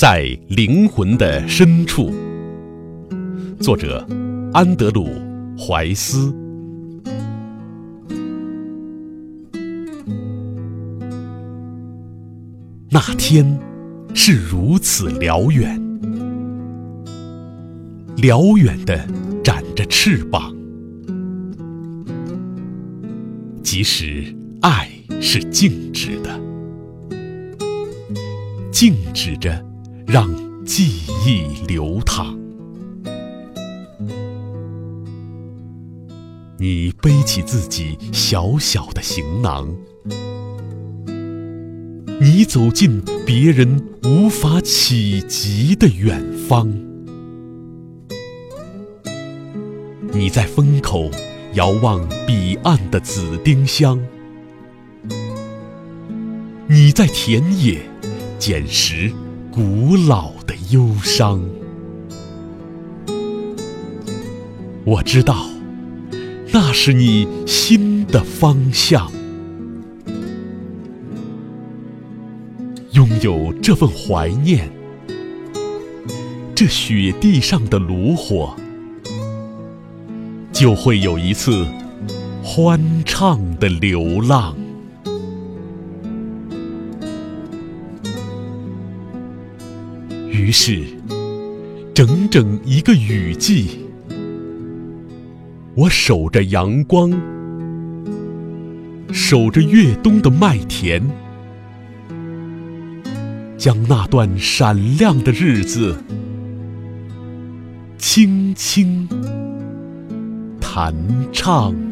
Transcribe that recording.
在灵魂的深处，作者安德鲁·怀斯。那天是如此辽远，辽远的展着翅膀，即使爱是静止的，静止着。让记忆流淌。你背起自己小小的行囊，你走进别人无法企及的远方。你在风口遥望彼岸的紫丁香，你在田野捡拾。古老的忧伤，我知道，那是你心的方向。拥有这份怀念，这雪地上的炉火，就会有一次欢畅的流浪。于是，整整一个雨季，我守着阳光，守着越冬的麦田，将那段闪亮的日子轻轻弹唱。